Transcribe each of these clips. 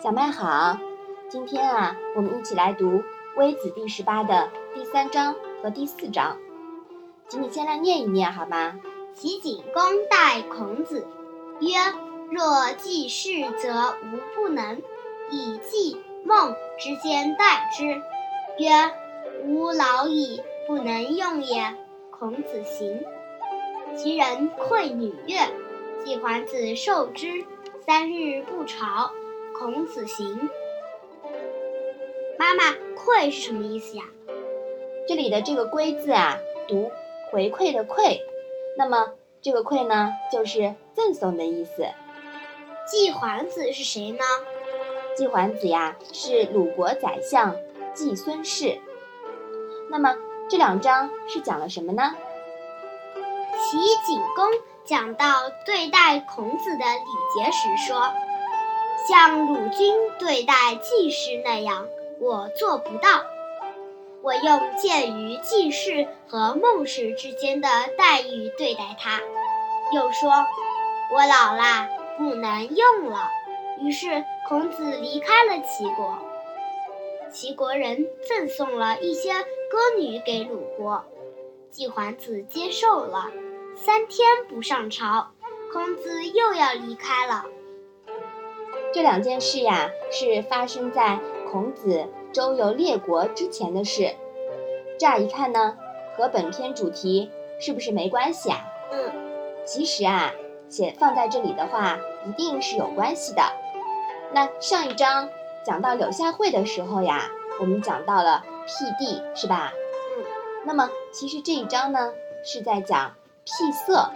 小麦好，今天啊，我们一起来读《微子》第十八的第三章和第四章，请你先来念一念好吗？齐景公待孔子曰：“若记事，则无不能；以记梦之间待之。”曰：“吾老矣，不能用也。”孔子行。其人馈女乐，季桓子受之，三日不朝。孔子行。妈妈，馈是什么意思呀？这里的这个“归”字啊，读回馈的“馈”，那么这个“馈”呢，就是赠送的意思。季桓子是谁呢？季桓子呀，是鲁国宰相季孙氏。那么这两章是讲了什么呢？齐景公讲到对待孔子的礼节时说。像鲁君对待季氏那样，我做不到。我用介于季氏和孟氏之间的待遇对待他。又说，我老了，不能用了。于是孔子离开了齐国。齐国人赠送了一些歌女给鲁国，季桓子接受了。三天不上朝，孔子又要离开了。这两件事呀，是发生在孔子周游列国之前的事。乍一看呢，和本篇主题是不是没关系啊？嗯。其实啊，写放在这里的话，一定是有关系的。那上一章讲到柳下惠的时候呀，我们讲到了辟地，是吧？嗯。那么其实这一章呢，是在讲辟色。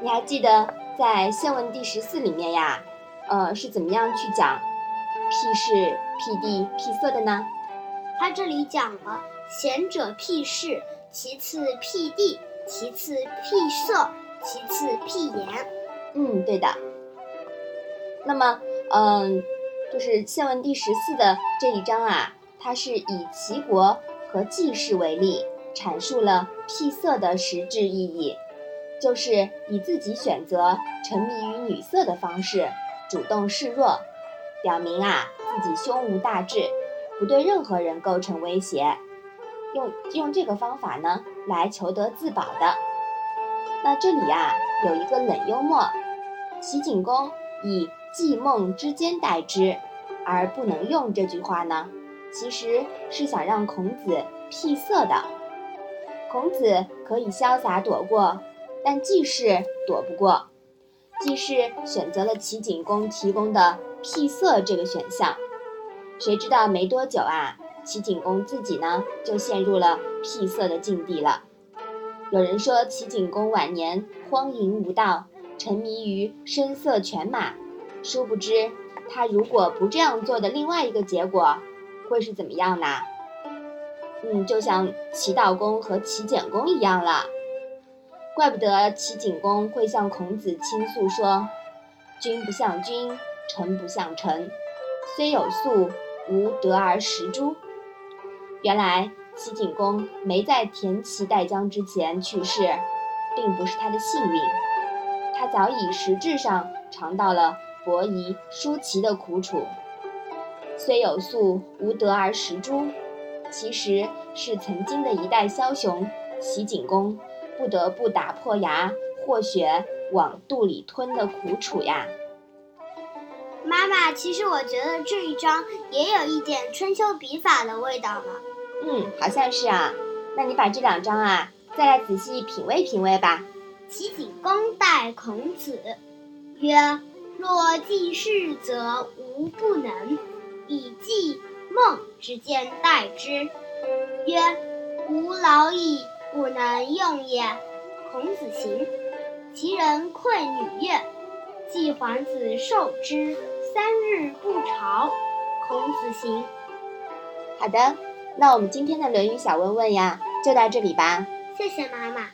你还记得在宪问第十四里面呀？呃，是怎么样去讲辟事、辟地、辟色的呢？他这里讲了贤者辟事，其次辟地，其次辟色，其次辟言。嗯，对的。那么，嗯，就是宪文第十四的这一章啊，它是以齐国和季氏为例，阐述了辟色的实质意义，就是以自己选择沉迷于女色的方式。主动示弱，表明啊自己胸无大志，不对任何人构成威胁，用用这个方法呢来求得自保的。那这里啊有一个冷幽默，齐景公以季梦之间代之，而不能用这句话呢，其实是想让孔子辟色的。孔子可以潇洒躲过，但季氏躲不过。既是选择了齐景公提供的辟色这个选项，谁知道没多久啊，齐景公自己呢就陷入了辟色的境地了。有人说齐景公晚年荒淫无道，沉迷于声色犬马，殊不知他如果不这样做的另外一个结果会是怎么样呢？嗯，就像齐悼公和齐简公一样了。怪不得齐景公会向孔子倾诉说：“君不像君，臣不像臣，虽有粟，无德而食诸？”原来齐景公没在田齐代姜之前去世，并不是他的幸运，他早已实质上尝到了伯夷、叔齐的苦楚。虽有粟，无德而食诸，其实是曾经的一代枭雄齐景公。不得不打破牙或血往肚里吞的苦楚呀！妈妈，其实我觉得这一章也有一点春秋笔法的味道呢。嗯，好像是啊。那你把这两章啊，再来仔细品味品味吧。齐景公待孔子曰：“若记事，则无不能；以记梦之间待之。”曰：“吾老矣。”不能用也。孔子行，其人困女乐，季桓子受之，三日不朝。孔子行。好的，那我们今天的《论语》小问问呀，就到这里吧。谢谢妈妈。